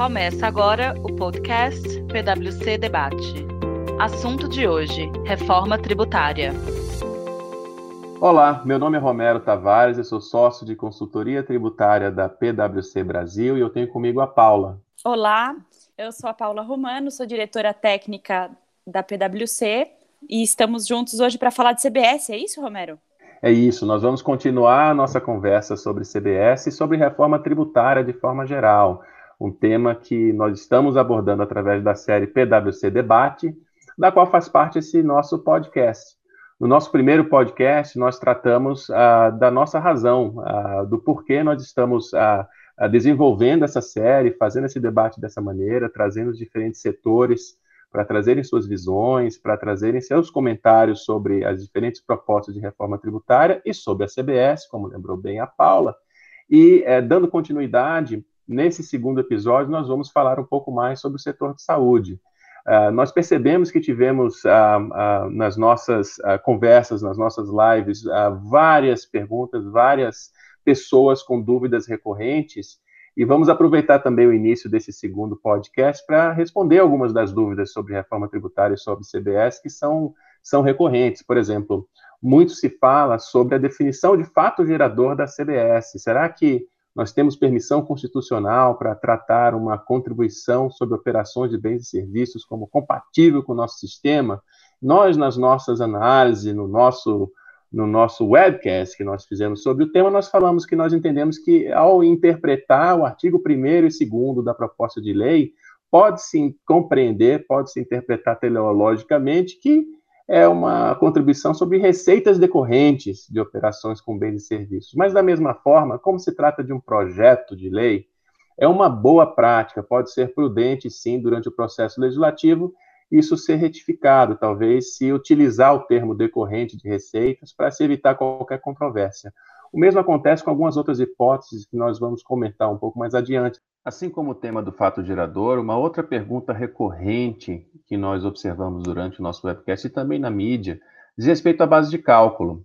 Começa agora o podcast PwC Debate. Assunto de hoje: reforma tributária. Olá, meu nome é Romero Tavares, eu sou sócio de consultoria tributária da PwC Brasil e eu tenho comigo a Paula. Olá, eu sou a Paula Romano, sou diretora técnica da PwC e estamos juntos hoje para falar de CBS, é isso, Romero? É isso, nós vamos continuar a nossa conversa sobre CBS e sobre reforma tributária de forma geral um tema que nós estamos abordando através da série PwC Debate, da qual faz parte esse nosso podcast. No nosso primeiro podcast, nós tratamos uh, da nossa razão, uh, do porquê nós estamos uh, desenvolvendo essa série, fazendo esse debate dessa maneira, trazendo os diferentes setores para trazerem suas visões, para trazerem seus comentários sobre as diferentes propostas de reforma tributária e sobre a CBS, como lembrou bem a Paula, e eh, dando continuidade Nesse segundo episódio, nós vamos falar um pouco mais sobre o setor de saúde. Uh, nós percebemos que tivemos uh, uh, nas nossas conversas, nas nossas lives, várias perguntas, várias pessoas com dúvidas recorrentes, e vamos aproveitar também o início desse segundo podcast para responder algumas das dúvidas sobre reforma tributária e sobre CBS que são, são recorrentes. Por exemplo, muito se fala sobre a definição de fato gerador da CBS. Será que nós temos permissão constitucional para tratar uma contribuição sobre operações de bens e serviços como compatível com o nosso sistema. Nós, nas nossas análises, no nosso, no nosso webcast que nós fizemos sobre o tema, nós falamos que nós entendemos que, ao interpretar o artigo 1 e 2 da proposta de lei, pode-se compreender, pode-se interpretar teleologicamente que é uma contribuição sobre receitas decorrentes de operações com bens e serviços. Mas, da mesma forma, como se trata de um projeto de lei, é uma boa prática, pode ser prudente, sim, durante o processo legislativo, isso ser retificado, talvez se utilizar o termo decorrente de receitas para se evitar qualquer controvérsia. O mesmo acontece com algumas outras hipóteses que nós vamos comentar um pouco mais adiante. Assim como o tema do fato gerador, uma outra pergunta recorrente que nós observamos durante o nosso webcast e também na mídia diz respeito à base de cálculo.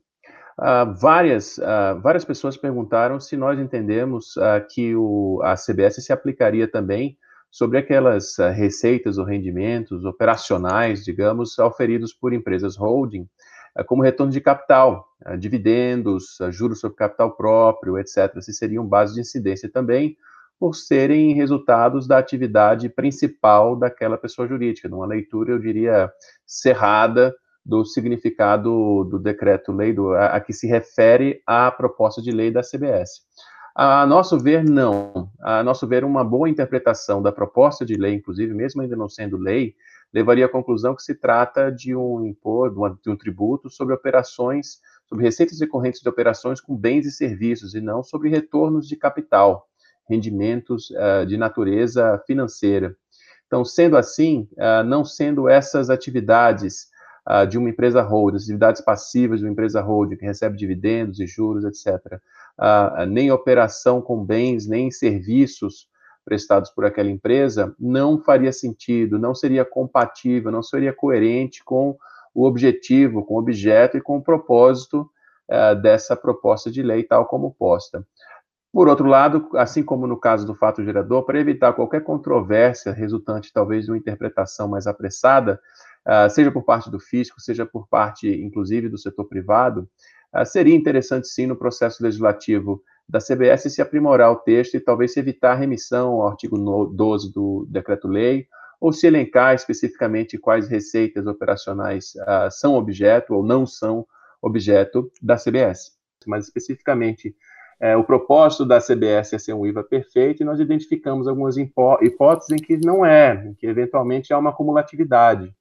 Uh, várias, uh, várias pessoas perguntaram se nós entendemos uh, que o, a CBS se aplicaria também sobre aquelas receitas ou rendimentos operacionais, digamos, oferidos por empresas holding, como retorno de capital, é, dividendos, é, juros sobre capital próprio, etc. Se seriam bases de incidência também, por serem resultados da atividade principal daquela pessoa jurídica, numa leitura, eu diria, cerrada do significado do decreto-lei a, a, que se refere à proposta de lei da CBS. A nosso ver, não. A nosso ver, uma boa interpretação da proposta de lei, inclusive, mesmo ainda não sendo lei, levaria à conclusão que se trata de um imposto, de um tributo sobre operações, sobre receitas decorrentes de operações com bens e serviços, e não sobre retornos de capital, rendimentos uh, de natureza financeira. Então, sendo assim, uh, não sendo essas atividades uh, de uma empresa holding, atividades passivas de uma empresa holding que recebe dividendos e juros, etc., nem operação com bens, nem serviços prestados por aquela empresa, não faria sentido, não seria compatível, não seria coerente com o objetivo, com o objeto e com o propósito uh, dessa proposta de lei, tal como posta. Por outro lado, assim como no caso do fato gerador, para evitar qualquer controvérsia resultante talvez de uma interpretação mais apressada, uh, seja por parte do fisco, seja por parte, inclusive, do setor privado, uh, seria interessante sim no processo legislativo da CBS se aprimorar o texto e talvez se evitar a remissão ao artigo 12 do decreto-lei, ou se elencar especificamente quais receitas operacionais uh, são objeto ou não são objeto da CBS. Mas especificamente, é, o propósito da CBS é ser um IVA perfeito e nós identificamos algumas hipóteses em que não é, em que eventualmente há uma acumulatividade.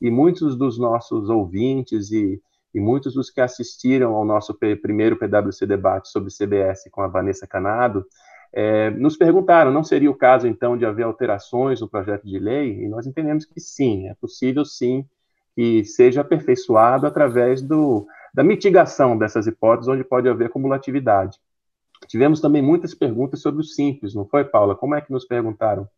E muitos dos nossos ouvintes e e muitos dos que assistiram ao nosso primeiro PwC debate sobre CBS com a Vanessa Canado é, nos perguntaram, não seria o caso então de haver alterações no projeto de lei? E nós entendemos que sim, é possível sim que seja aperfeiçoado através do, da mitigação dessas hipóteses, onde pode haver cumulatividade. Tivemos também muitas perguntas sobre o simples, não foi, Paula? Como é que nos perguntaram?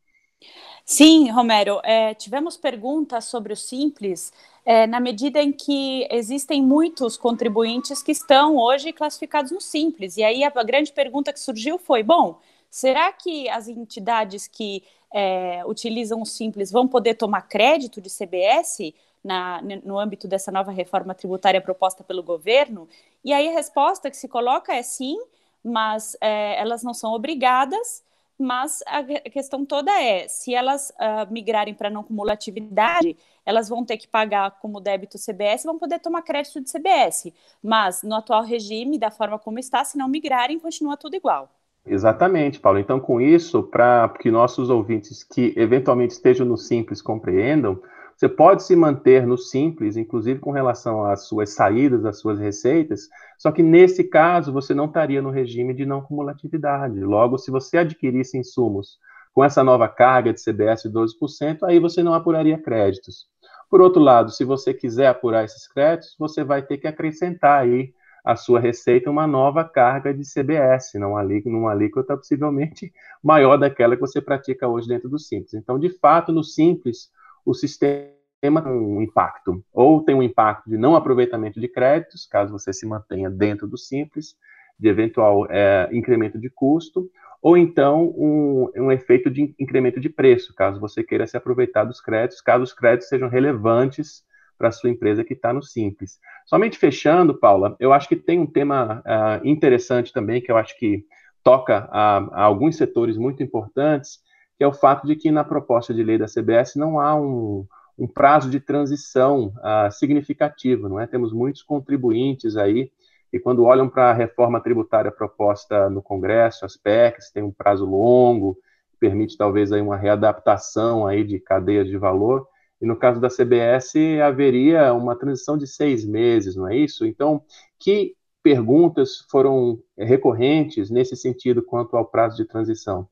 Sim, Romero, é, tivemos perguntas sobre o Simples, é, na medida em que existem muitos contribuintes que estão hoje classificados no Simples. E aí a, grande pergunta que surgiu foi: bom, será que as entidades que é, utilizam o Simples vão poder tomar crédito de CBS na, no âmbito dessa nova reforma tributária proposta pelo governo? E aí a resposta que se coloca é sim, mas é, elas não são obrigadas, mas a questão toda é, se elas uh, migrarem para não cumulatividade, elas vão ter que pagar como débito CBS, vão poder tomar crédito de CBS, mas no atual regime, da forma como está, se não migrarem, continua tudo igual. Exatamente, Paulo. Então, com isso, para que nossos ouvintes que eventualmente estejam no Simples compreendam, você pode se manter no Simples, inclusive com relação às suas saídas, às suas receitas, só que nesse caso você não estaria no regime de não cumulatividade. Logo, se você adquirisse insumos com essa nova carga de CBS de 12%, aí você não apuraria créditos. Por outro lado, se você quiser apurar esses créditos, você vai ter que acrescentar aí a sua receita uma nova carga de CBS, não numa alíquota possivelmente maior daquela que você pratica hoje dentro do Simples. Então, de fato, no Simples, o sistema tem um impacto, ou tem um impacto de não aproveitamento de créditos, caso você se mantenha dentro do Simples, de eventual é, incremento de custo, ou então um, um, efeito de incremento de preço, caso você queira se aproveitar dos créditos, caso os créditos sejam relevantes para a sua empresa que está no Simples. Somente fechando, Paula, eu acho que tem um tema uh, interessante também, que eu acho que toca a, a, alguns setores muito importantes, que é o fato de que na proposta de lei da CBS não há um, um prazo de transição uh, significativo, não é? Temos muitos contribuintes aí e quando olham para a reforma tributária proposta no Congresso, as PECs têm um prazo longo, permite talvez aí uma readaptação aí de cadeias de valor, e no caso da CBS, haveria uma transição de seis meses, não é isso? Então, que perguntas foram recorrentes nesse sentido quanto ao prazo de transição?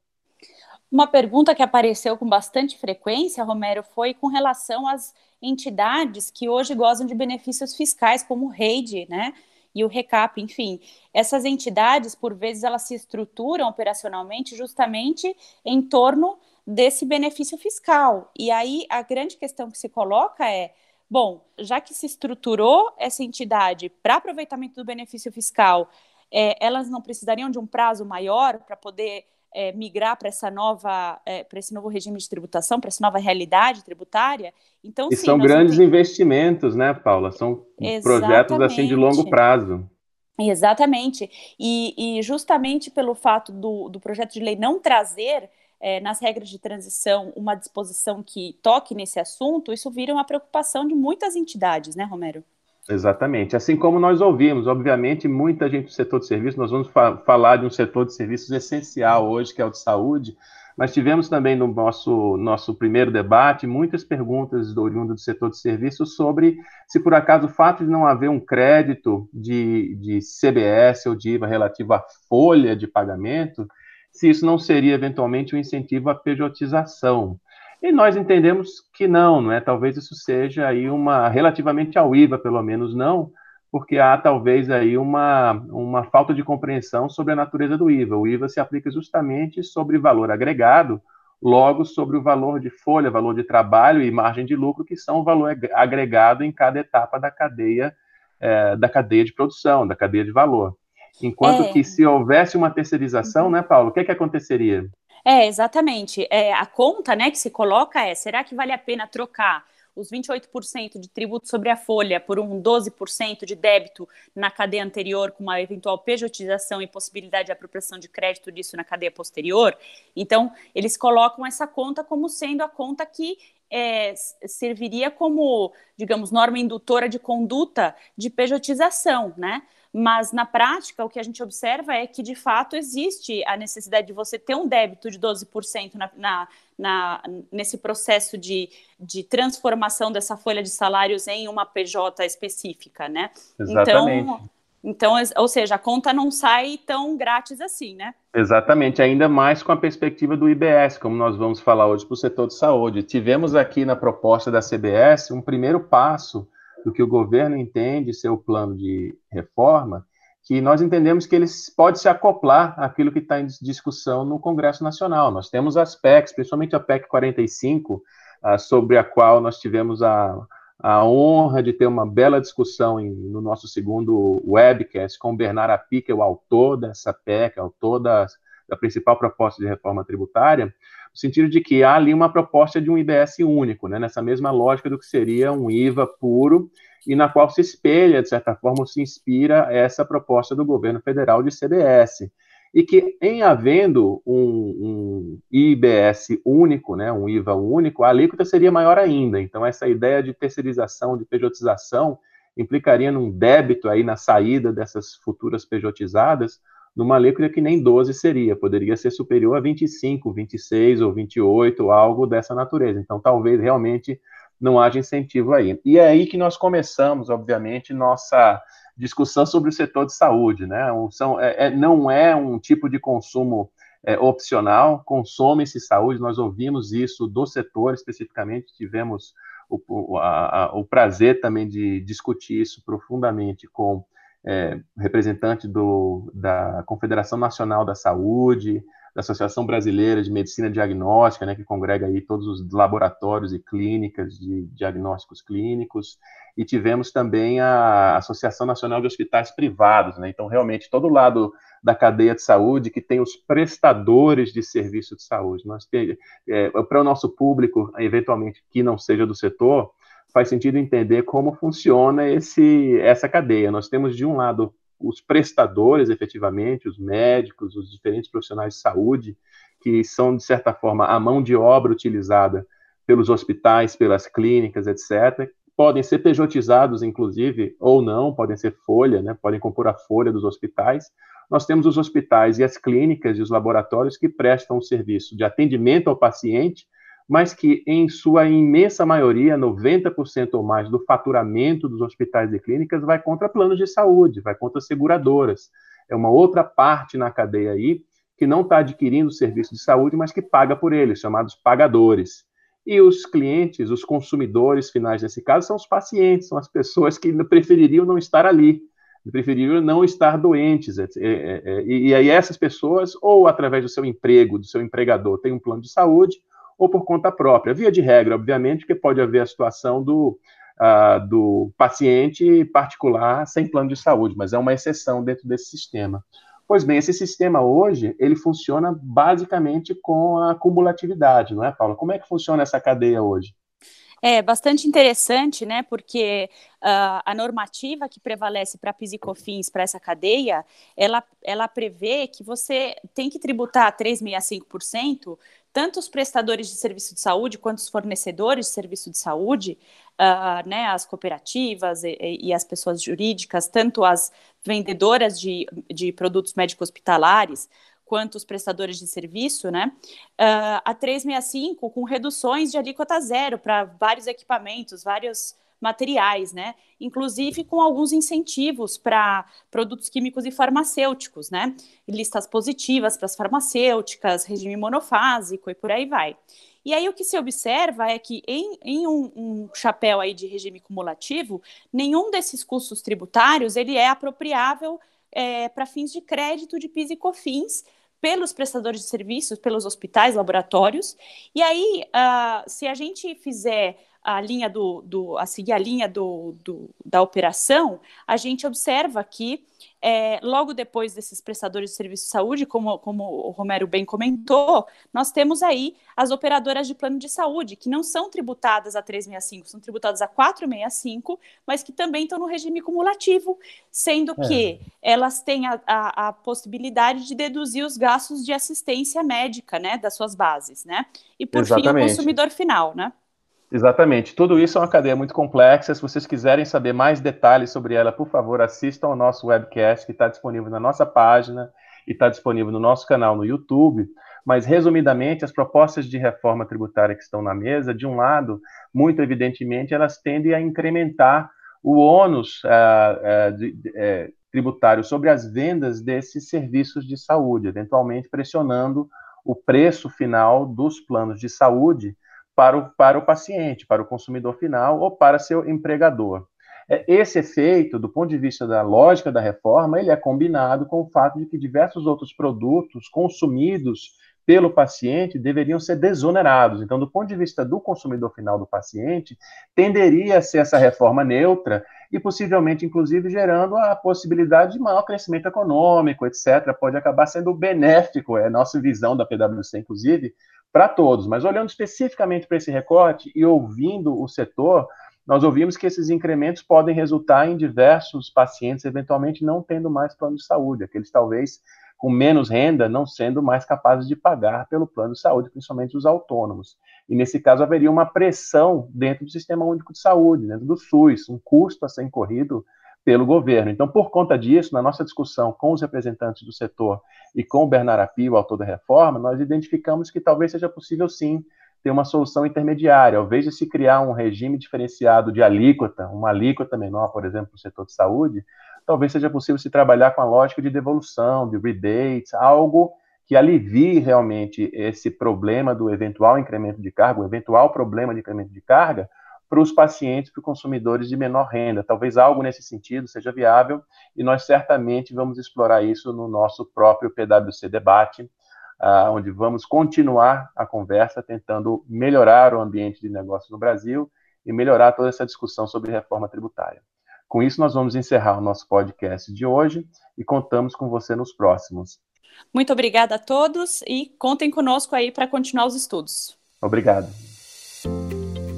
Uma pergunta que apareceu com bastante frequência, Romero, foi com relação às entidades que hoje gozam de benefícios fiscais, como o REID, né? E o RECAP, enfim. Essas entidades, por vezes, elas se estruturam operacionalmente justamente em torno desse benefício fiscal. E aí a grande questão que se coloca é: bom, já que se estruturou essa entidade para aproveitamento do benefício fiscal, é, elas não precisariam de um prazo maior para poder é, migrar para essa nova, é, para esse novo regime de tributação, para essa nova realidade tributária. Então, e sim, são grandes investimentos, né, Paula? São Exatamente. projetos assim de longo prazo. Exatamente. E, e justamente pelo fato do, do projeto de lei não trazer é, nas regras de transição uma disposição que toque nesse assunto, isso vira uma preocupação de muitas entidades, né, Romero? Exatamente. Assim como nós ouvimos, obviamente, muita gente do setor de serviços, nós vamos fa falar de um setor de serviços essencial hoje, que é o de saúde, mas tivemos também no nosso, nosso primeiro debate muitas perguntas do oriundo do setor de serviços sobre se por acaso o fato de não haver um crédito de, de CBS ou de IVA relativo à folha de pagamento se isso não seria eventualmente um incentivo à pejotização. E nós entendemos que não, não é? Talvez isso seja aí uma relativamente ao IVA, pelo menos não, porque há talvez aí uma, uma falta de compreensão sobre a natureza do IVA. O IVA se aplica justamente sobre valor agregado, logo sobre o valor de folha, valor de trabalho e margem de lucro, que são o valor agregado em cada etapa da cadeia é, da cadeia de produção, da cadeia de valor. Enquanto é. que se houvesse uma terceirização, uhum. né, Paulo, o que, é que aconteceria? É, exatamente. É, a conta né, que se coloca é: será que vale a pena trocar os 28% de tributo sobre a folha por um 12% de débito na cadeia anterior, com uma eventual pejotização e possibilidade de apropriação de crédito disso na cadeia posterior? Então, eles colocam essa conta como sendo a conta que é, serviria como, digamos, norma indutora de conduta de pejotização, né? Mas na prática, o que a gente observa é que de fato existe a necessidade de você ter um débito de 12% na, na, na, nesse processo de, de transformação dessa folha de salários em uma PJ específica, né? Exatamente. Então, então, ou seja, a conta não sai tão grátis assim, né? Exatamente, ainda mais com a perspectiva do IBS, como nós vamos falar hoje para o setor de saúde. Tivemos aqui na proposta da CBS um primeiro passo do que o governo entende ser o plano de reforma, que nós entendemos que ele pode se acoplar àquilo que está em discussão no Congresso Nacional. Nós temos as PECs, principalmente a PEC 45, ah, sobre a qual nós tivemos a, a honra de ter uma bela discussão em, no nosso segundo webcast com o Bernardo Api, que é o autor dessa PEC, autor da principal proposta de reforma tributária, no sentido de que há ali uma proposta de um IBS único, né, nessa mesma lógica do que seria um IVA puro, e na qual se espelha, de certa forma, se inspira essa proposta do governo federal de CBS. E que, em havendo um, um IBS único, né, um IVA único, a alíquota seria maior ainda. Então, essa ideia de terceirização, de pejotização, implicaria num débito aí na saída dessas futuras pejotizadas, numa alíquota que nem 12 seria, poderia ser superior a 25, 26 ou 28, algo dessa natureza. Então, talvez realmente não haja incentivo aí. E é aí que nós começamos, obviamente, nossa discussão sobre o setor de saúde, né? São, é, é, não é um tipo de consumo é, opcional, consome-se saúde, nós ouvimos isso do setor especificamente, tivemos o, a, o prazer também de discutir isso profundamente com é, representante do, da Confederação Nacional da Saúde, da Associação Brasileira de Medicina Diagnóstica, né, que congrega aí todos os laboratórios e clínicas de diagnósticos clínicos, e tivemos também a Associação Nacional de Hospitais Privados, né, então realmente todo lado da cadeia de saúde que tem os prestadores de serviço de saúde. Nós é, para o nosso público, eventualmente que não seja do setor, faz sentido entender como funciona esse, essa cadeia. Nós temos, de um lado, os prestadores, efetivamente, os médicos, os diferentes profissionais de saúde, que são, de certa forma, a mão de obra utilizada pelos hospitais, pelas clínicas, etc., podem ser pejotizados, inclusive, ou não, podem ser folha, né, podem compor a folha dos hospitais. Nós temos os hospitais e as clínicas e os laboratórios que prestam um serviço de atendimento ao paciente, mas que, em sua imensa maioria, 90% ou mais do faturamento dos hospitais e clínicas vai contra planos de saúde, vai contra seguradoras. É uma outra parte na cadeia aí que não está adquirindo serviço de saúde, mas que paga por eles, chamados pagadores. E os clientes, os consumidores finais nesse caso, são os pacientes, são as pessoas que prefeririam não estar ali, prefeririam não estar doentes. E aí essas pessoas, ou através do seu emprego, do seu empregador, têm um plano de saúde, ou por conta própria. Via de regra, obviamente, que pode haver a situação do, uh, do paciente particular sem plano de saúde, mas é uma exceção dentro desse sistema. Pois bem, esse sistema hoje, ele funciona basicamente com a cumulatividade, não é, Paula? Como é que funciona essa cadeia hoje? É bastante interessante, né? Porque uh, a normativa que prevalece para PIS e COFINS, para essa cadeia, ela, ela prevê que você tem que tributar 3,65% tanto os prestadores de serviço de saúde quanto os fornecedores de serviço de saúde, uh, né, as cooperativas e, e, as pessoas jurídicas, tanto as vendedoras de, de produtos médico-hospitalares, quanto os prestadores de serviço, né? Uh, a 365 com reduções de alíquota zero para vários equipamentos, vários materiais, né? Inclusive com alguns incentivos para produtos químicos e farmacêuticos, né? Listas positivas para as farmacêuticas, regime monofásico e por aí vai. E aí o que se observa é que em, em um, um, chapéu aí de regime cumulativo, nenhum desses custos tributários ele é apropriável é, para fins de crédito de PIS e COFINS pelos prestadores de serviços, pelos hospitais, laboratórios. E aí, uh, se a gente fizer a linha do, do a seguir a linha do, do, da operação, a gente observa que é, logo depois desses prestadores de serviço de saúde, como, como o Romero bem comentou, nós temos aí as operadoras de plano de saúde, que não são tributadas a 365, são tributadas a 465, mas que também estão no regime cumulativo, sendo é. que elas têm a, a, a, possibilidade de deduzir os gastos de assistência médica, né, das suas bases, né? E por Exatamente. fim, o consumidor final, né? Exatamente. Tudo isso é uma cadeia muito complexa. Se vocês quiserem saber mais detalhes sobre ela, por favor, assistam ao nosso webcast que está disponível na nossa página e está disponível no nosso canal no YouTube. Mas, resumidamente, as propostas de reforma tributária que estão na mesa, de um lado, muito evidentemente, elas tendem a incrementar o ônus uh, uh, de, uh, tributário sobre as vendas desses serviços de saúde, eventualmente pressionando o preço final dos planos de saúde para o, para o paciente, para o consumidor final ou para seu empregador. É, esse efeito, do ponto de vista da lógica da reforma, ele é combinado com o fato de que diversos outros produtos consumidos pelo paciente deveriam ser desonerados. Então, do ponto de vista do consumidor final do paciente, tenderia a ser essa reforma neutra e possivelmente, inclusive, gerando a possibilidade de maior crescimento econômico, etc. Pode acabar sendo benéfico, é a nossa visão da PwC, inclusive, para todos. Mas olhando especificamente para esse recorte e ouvindo o setor, nós ouvimos que esses incrementos podem resultar em diversos pacientes eventualmente não tendo mais plano de saúde, aqueles talvez com menos renda não sendo mais capazes de pagar pelo plano de saúde, principalmente os autônomos. E nesse caso haveria uma pressão dentro do Sistema Único de Saúde, dentro do SUS, um custo a ser incorrido pelo governo. Então, por conta disso, na nossa discussão com os representantes do setor e com o Bernardo Api, o autor da reforma, nós identificamos que talvez seja possível sim ter uma solução intermediária, ao invés de se criar um regime diferenciado de alíquota, uma alíquota menor, por exemplo, no setor de saúde, talvez seja possível se trabalhar com a lógica de devolução, de rebate, algo que alivie realmente esse problema do eventual incremento de carga, o eventual problema de incremento de carga, para os pacientes, para os consumidores de menor renda. Talvez algo nesse sentido seja viável e nós certamente vamos explorar isso no nosso próprio PwC debate, uh, onde vamos continuar a conversa tentando melhorar o ambiente de negócios no Brasil e melhorar toda essa discussão sobre reforma tributária. Com isso, nós vamos encerrar o nosso podcast de hoje e contamos com você nos próximos. Muito obrigada a todos e contem conosco aí para continuar os estudos. Obrigado.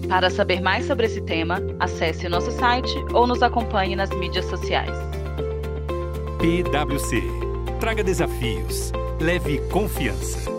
Para saber mais sobre esse tema, acesse nosso site ou nos acompanhe nas mídias sociais. PwC. Traga desafios. Leve confiança.